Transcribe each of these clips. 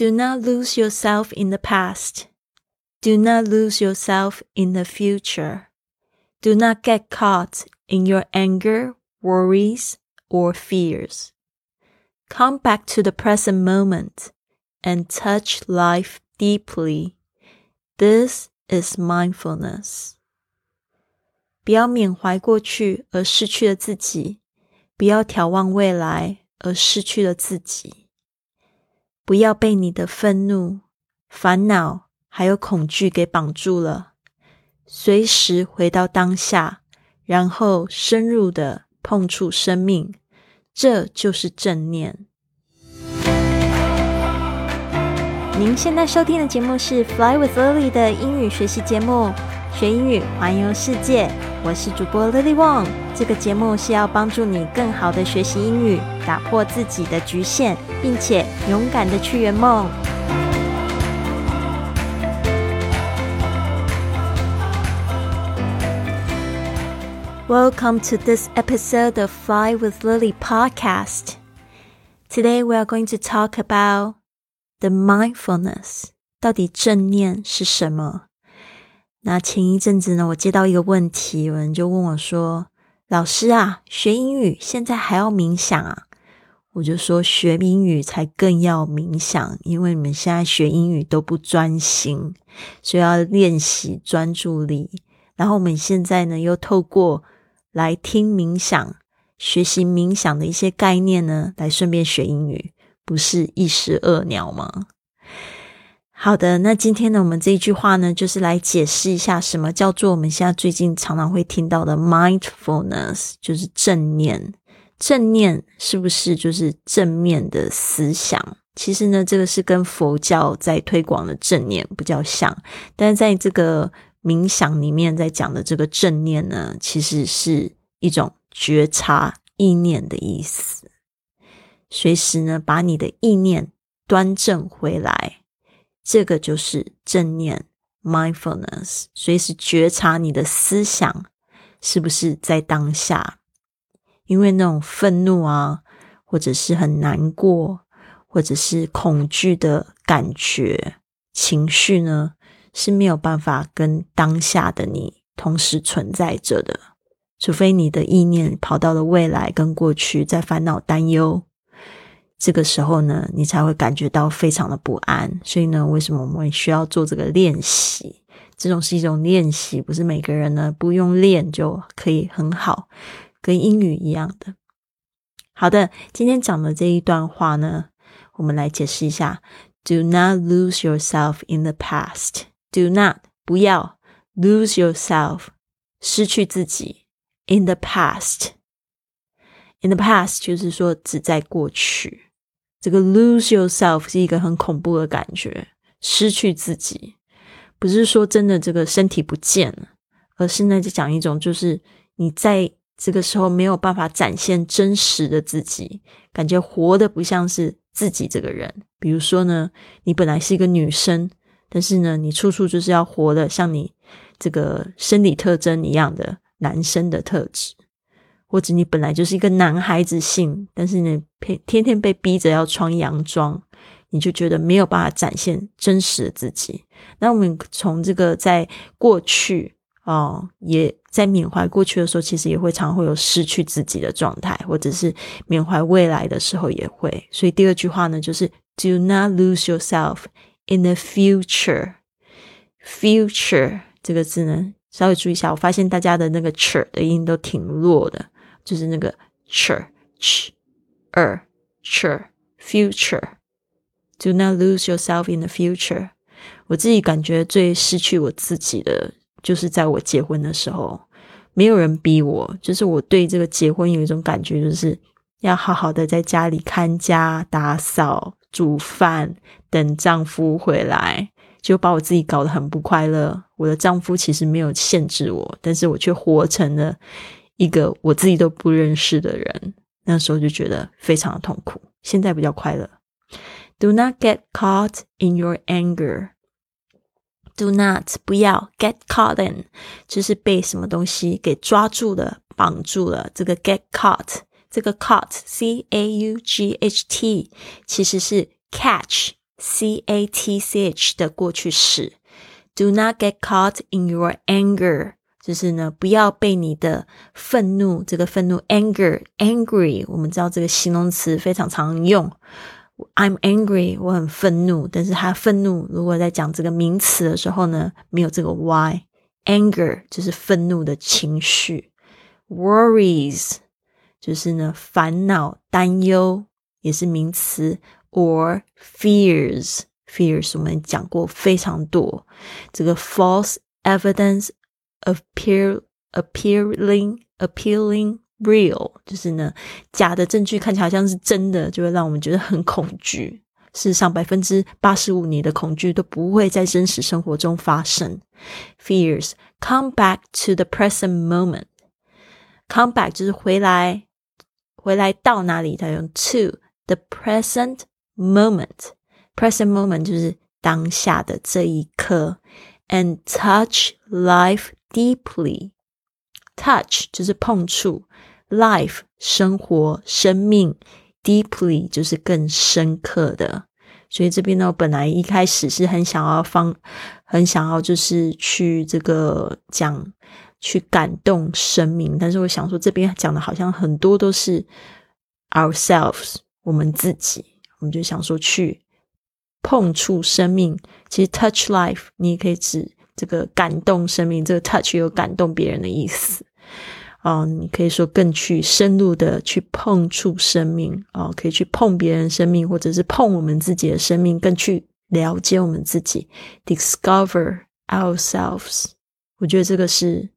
Do not lose yourself in the past. Do not lose yourself in the future. Do not get caught in your anger, worries, or fears. Come back to the present moment and touch life deeply. This is mindfulness. 不要缅怀过去而失去了自己，不要眺望未来而失去了自己。 不要被你的愤怒、烦恼还有恐惧给绑住了，随时回到当下，然后深入的碰触生命，这就是正念。您现在收听的节目是《Fly with Lily》的英语学习节目，学英语环游世界。我是主播 Lily Wong。这个节目是要帮助你更好的学习英语，打破自己的局限，并且勇敢的去圆梦。Welcome to this episode of Fly with Lily podcast. Today we are going to talk about the mindfulness. 到底正念是什么？ 那前一阵子呢，我接到一个问题，有人就问我说：“老师啊，学英语现在还要冥想啊？”我就说：“学英语才更要冥想，因为你们现在学英语都不专心，所以要练习专注力。然后我们现在呢，又透过来听冥想、学习冥想的一些概念呢，来顺便学英语，不是一石二鸟吗？”好的，那今天呢，我们这一句话呢，就是来解释一下什么叫做我们现在最近常常会听到的 mindfulness，就是正念。正念是不是就是正面的思想？其实呢，这个是跟佛教在推广的正念比较像，但是在这个冥想里面在讲的这个正念呢，其实是一种觉察意念的意思，随时呢把你的意念端正回来。这个就是正念 （mindfulness），随时觉察你的思想是不是在当下。因为那种愤怒啊，或者是很难过，或者是恐惧的感觉、情绪呢，是没有办法跟当下的你同时存在着的，除非你的意念跑到了未来跟过去，在烦恼、担忧。这个时候呢，你才会感觉到非常的不安。所以呢，为什么我们需要做这个练习？这种是一种练习，不是每个人呢不用练就可以很好，跟英语一样的。好的，今天讲的这一段话呢，我们来解释一下：Do not lose yourself in the past. Do not 不要 lose yourself 失去自己 in the past. In the past 就是说只在过去。这个 lose yourself 是一个很恐怖的感觉，失去自己，不是说真的这个身体不见了，而是呢，就讲一种就是你在这个时候没有办法展现真实的自己，感觉活的不像是自己这个人。比如说呢，你本来是一个女生，但是呢，你处处就是要活的像你这个生理特征一样的男生的特质。或者你本来就是一个男孩子性，但是你天天天被逼着要穿洋装，你就觉得没有办法展现真实的自己。那我们从这个在过去哦，也在缅怀过去的时候，其实也会常会有失去自己的状态，或者是缅怀未来的时候也会。所以第二句话呢，就是 Do not lose yourself in the future. Future 这个字呢，稍微注意一下，我发现大家的那个 ch 的音都挺弱的。就是那个 ch ch er ch future。Do not lose yourself in the future。我自己感觉最失去我自己的，就是在我结婚的时候，没有人逼我，就是我对这个结婚有一种感觉，就是要好好的在家里看家、打扫、煮饭，等丈夫回来，就把我自己搞得很不快乐。我的丈夫其实没有限制我，但是我却活成了。一个我自己都不认识的人，那时候就觉得非常的痛苦。现在比较快乐。Do not get caught in your anger. Do not 不要 get caught in，就是被什么东西给抓住了、绑住了。这个 get caught，这个 caught c a u g h t 其实是 catch c a t c h 的过去式。Do not get caught in your anger，就是呢，不要被你的愤怒，这个愤怒 anger，angry，我们知道这个形容词非常常用。I'm angry，我很愤怒，但是他愤怒如果在讲这个名词的时候呢，没有这个 y，anger 就是愤怒的情绪，worries 就是呢烦恼、担忧，也是名词，or fears。fears 我们讲过非常多，这个 false evidence appear appearing appealing real 就是呢假的证据看起来好像是真的，就会让我们觉得很恐惧。事实上，百分之八十五你的恐惧都不会在真实生活中发生。Fears come back to the present moment. Come back 就是回来，回来到哪里？它用 to the present moment。present moment 就是当下的这一刻，and touch life deeply。touch 就是碰触，life 生活生命，deeply 就是更深刻的。所以这边呢，我本来一开始是很想要放，很想要就是去这个讲去感动生命，但是我想说这边讲的好像很多都是 ourselves 我们自己，我们就想说去。碰触生命，其实 touch life，你也可以指这个感动生命。这个 touch 有感动别人的意思哦。你可以说更去深入的去碰触生命哦，可以去碰别人生命，或者是碰我们自己的生命，更去了解我们自己，discover ourselves。我觉得这个是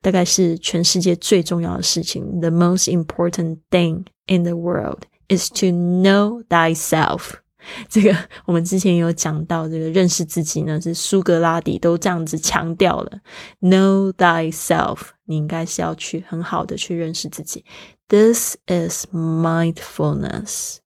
大概是全世界最重要的事情。The most important thing in the world is to know thyself。这个我们之前有讲到，这个认识自己呢，是苏格拉底都这样子强调了。Know thyself，你应该是要去很好的去认识自己。This is mindfulness.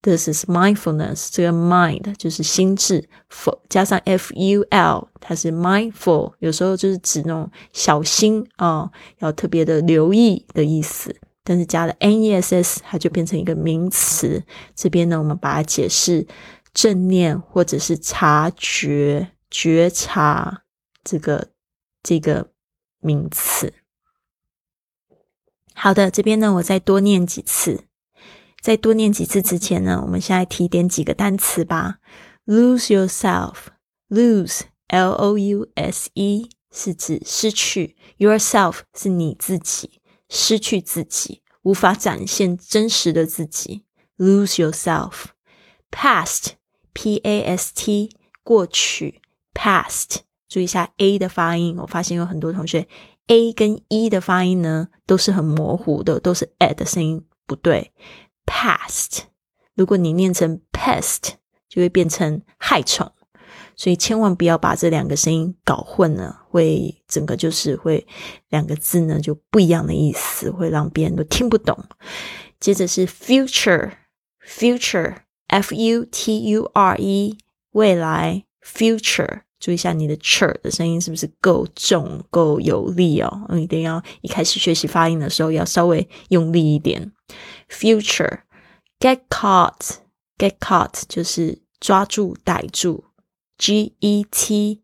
This is mindfulness. 这个 mind 就是心智，f 加上 f u l，它是 mindful，有时候就是指那种小心啊，要特别的留意的意思。但是加了 n e s s，它就变成一个名词。这边呢，我们把它解释正念或者是察觉、觉察这个这个名词。好的，这边呢，我再多念几次。在多念几次之前呢，我们先来提点几个单词吧。Lose yourself，lose，l o u s e 是指失去，yourself 是你自己。失去自己，无法展现真实的自己，lose yourself。past，p a s t，过去，past。注意一下 a 的发音，我发现有很多同学 a 跟 e 的发音呢都是很模糊的，都是 a 的声音不对。past，如果你念成 pest，就会变成害虫。所以千万不要把这两个声音搞混了，会整个就是会两个字呢就不一样的意思，会让别人都听不懂。接着是 future，future，f u t u r e，未来 future，注意一下你的 ch 的声音是不是够重、够有力哦？一定要一开始学习发音的时候要稍微用力一点。future，get caught，get caught 就是抓住、逮住。G E T，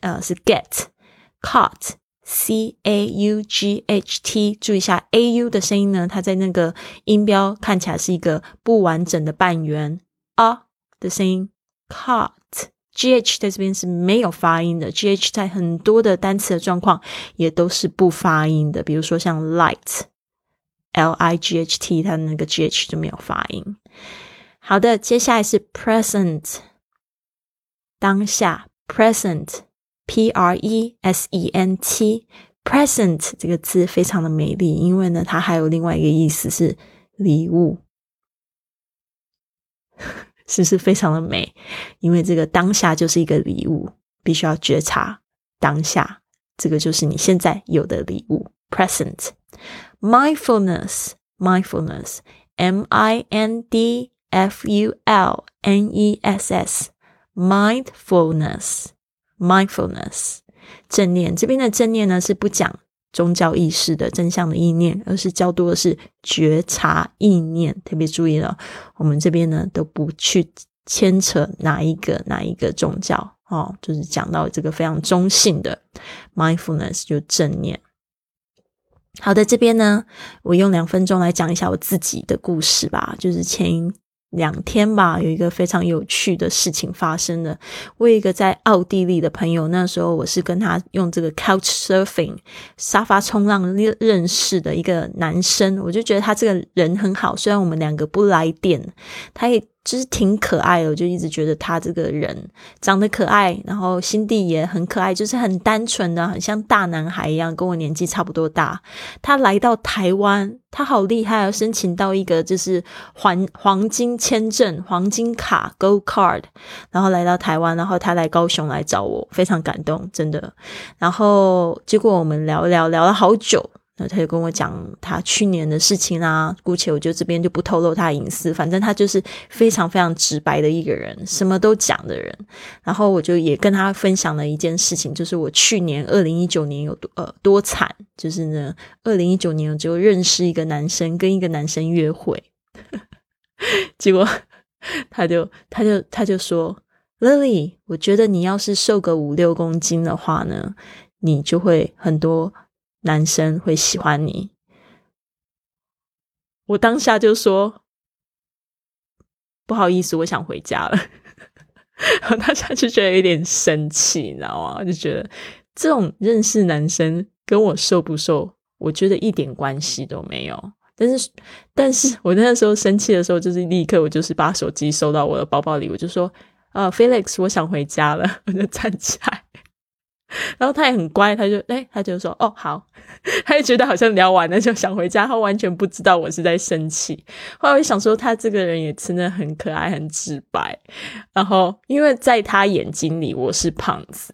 呃，是 get，caught，C A U G H T，注意一下 A U 的声音呢，它在那个音标看起来是一个不完整的半圆啊的声音，caught，G H 在这边是没有发音的，G H 在很多的单词的状况也都是不发音的，比如说像 light，L I G H T，它那个 G H 就没有发音。好的，接下来是 present。当下，present，p r e s e n t，present 这个字非常的美丽，因为呢，它还有另外一个意思是礼物，是不是非常的美？因为这个当下就是一个礼物，必须要觉察当下，这个就是你现在有的礼物。present，mindfulness，mindfulness，m i n d f u l n e s s。mindfulness，mindfulness，正念这边的正念呢是不讲宗教意识的真相的意念，而是较多的是觉察意念。特别注意了，我们这边呢都不去牵扯哪一个哪一个宗教哦，就是讲到这个非常中性的 mindfulness 就正念。好的，这边呢，我用两分钟来讲一下我自己的故事吧，就是前。两天吧，有一个非常有趣的事情发生了。我有一个在奥地利的朋友，那时候我是跟他用这个 Couch Surfing 沙发冲浪认识的一个男生，我就觉得他这个人很好，虽然我们两个不来电，他也。就是挺可爱的，我就一直觉得他这个人长得可爱，然后心地也很可爱，就是很单纯的，很像大男孩一样，跟我年纪差不多大。他来到台湾，他好厉害，要申请到一个就是黄黄金签证、黄金卡 （Gold Card），然后来到台湾，然后他来高雄来找我，非常感动，真的。然后结果我们聊聊聊了好久。他就跟我讲他去年的事情啊，姑且我就这边就不透露他隐私，反正他就是非常非常直白的一个人，什么都讲的人。然后我就也跟他分享了一件事情，就是我去年二零一九年有多呃多惨，就是呢，二零一九年我就认识一个男生，跟一个男生约会，结果他就他就他就说，Lily，我觉得你要是瘦个五六公斤的话呢，你就会很多。男生会喜欢你，我当下就说不好意思，我想回家了。我当下就觉得有点生气，你知道吗？就觉得这种认识男生跟我瘦不瘦，我觉得一点关系都没有。但是，但是我那时候生气的时候，就是立刻我就是把手机收到我的包包里，我就说：“呃，Felix，我想回家了。”我就站起来。然后他也很乖，他就哎，他就说哦好，他就觉得好像聊完了就想回家，他完全不知道我是在生气。后来我想说，他这个人也真的很可爱，很直白。然后因为在他眼睛里我是胖子，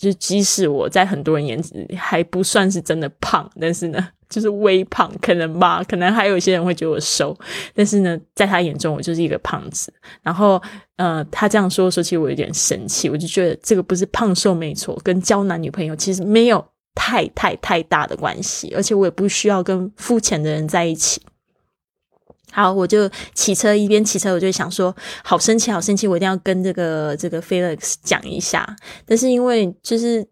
就即使我在很多人眼里还不算是真的胖，但是呢。就是微胖，可能吧，可能还有一些人会觉得我瘦，但是呢，在他眼中我就是一个胖子。然后，呃，他这样说的时候，其实我有点生气，我就觉得这个不是胖瘦没错，跟交男女朋友其实没有太太太大的关系，而且我也不需要跟肤浅的人在一起。好，我就骑车一边骑车，我就想说，好生气，好生气，我一定要跟这个这个 Felix 讲一下。但是因为就是。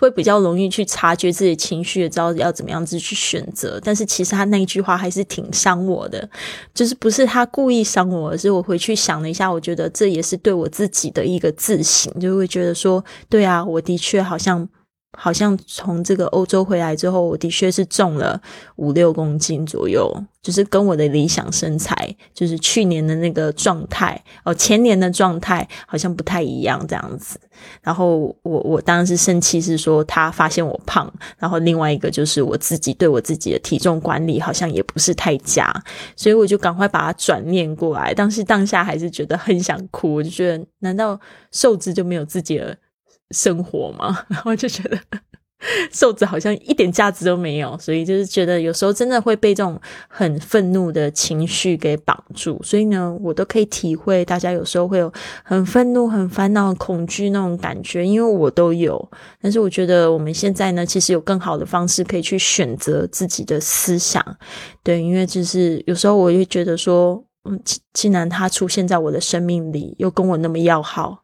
会比较容易去察觉自己情绪，知道要怎么样子去选择。但是其实他那一句话还是挺伤我的，就是不是他故意伤我，而是我回去想了一下，我觉得这也是对我自己的一个自省，就会觉得说，对啊，我的确好像。好像从这个欧洲回来之后，我的确是重了五六公斤左右，就是跟我的理想身材，就是去年的那个状态哦，前年的状态好像不太一样这样子。然后我我当然是生气，是说他发现我胖，然后另外一个就是我自己对我自己的体重管理好像也不是太佳，所以我就赶快把它转念过来。当时当下还是觉得很想哭，我就觉得难道瘦子就没有自己的？生活嘛，然后就觉得 瘦子好像一点价值都没有，所以就是觉得有时候真的会被这种很愤怒的情绪给绑住。所以呢，我都可以体会大家有时候会有很愤怒、很烦恼、恐惧那种感觉，因为我都有。但是我觉得我们现在呢，其实有更好的方式可以去选择自己的思想。对，因为就是有时候我就觉得说，嗯，既既然他出现在我的生命里，又跟我那么要好，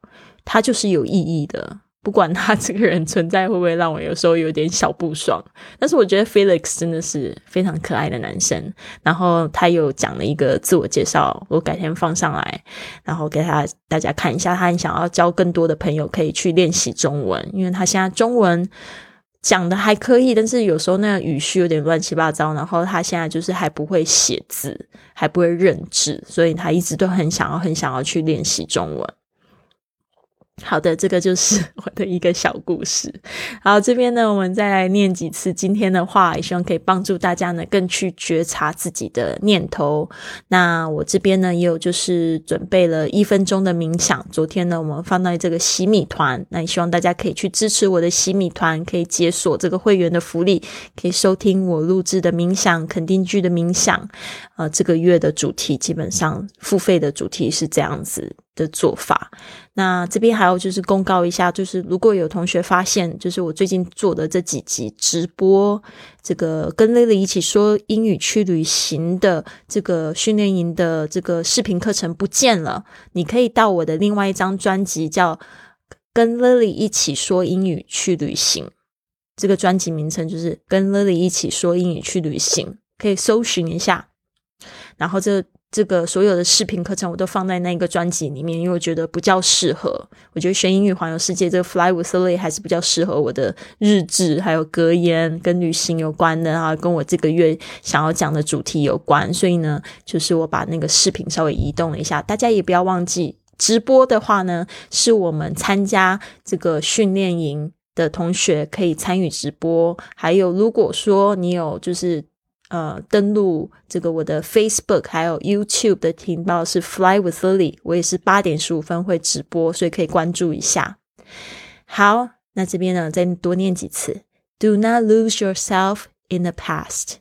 他就是有意义的。不管他这个人存在会不会让我有时候有点小不爽，但是我觉得 Felix 真的是非常可爱的男生。然后他又讲了一个自我介绍，我改天放上来，然后给他大家看一下。他很想要交更多的朋友，可以去练习中文，因为他现在中文讲的还可以，但是有时候那个语序有点乱七八糟。然后他现在就是还不会写字，还不会认字，所以他一直都很想要、很想要去练习中文。好的，这个就是我的一个小故事。好，这边呢，我们再来念几次今天的话，也希望可以帮助大家呢更去觉察自己的念头。那我这边呢，也有就是准备了一分钟的冥想。昨天呢，我们放在这个洗米团，那也希望大家可以去支持我的洗米团，可以解锁这个会员的福利，可以收听我录制的冥想肯定句的冥想。呃，这个月的主题基本上付费的主题是这样子。的做法。那这边还有就是公告一下，就是如果有同学发现，就是我最近做的这几集直播，这个跟 Lily 一起说英语去旅行的这个训练营的这个视频课程不见了，你可以到我的另外一张专辑叫《跟 Lily 一起说英语去旅行》，这个专辑名称就是《跟 Lily 一起说英语去旅行》，可以搜寻一下。然后这。这个所有的视频课程我都放在那个专辑里面，因为我觉得比较适合。我觉得学英语环游世界这个 Fly with Lily 还是比较适合我的日志，还有格言跟旅行有关的啊，跟我这个月想要讲的主题有关。所以呢，就是我把那个视频稍微移动了一下。大家也不要忘记，直播的话呢，是我们参加这个训练营的同学可以参与直播。还有，如果说你有就是。呃，登录这个我的 Facebook 还有 YouTube 的频道是 Fly with Lily，我也是八点十五分会直播，所以可以关注一下。好，那这边呢再多念几次：Do not lose yourself in the past.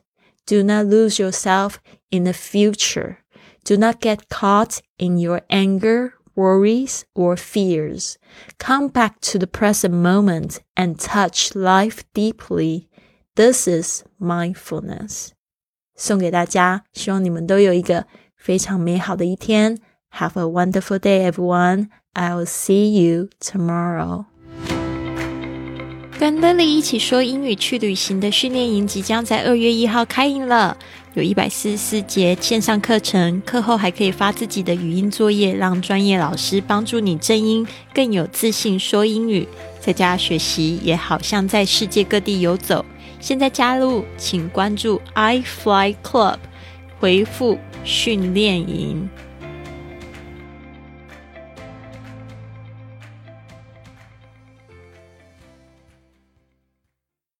Do not lose yourself in the future. Do not get caught in your anger, worries, or fears. Come back to the present moment and touch life deeply. This is mindfulness. 送给大家，希望你们都有一个非常美好的一天。Have a wonderful day, everyone. I'll see you tomorrow. 跟 Lily 一起说英语去旅行的训练营即将在二月一号开营了，有一百四十四节线上课程，课后还可以发自己的语音作业，让专业老师帮助你正音，更有自信说英语。在家学习也好像在世界各地游走。现在加入，请关注 iFly Club，回复训练营。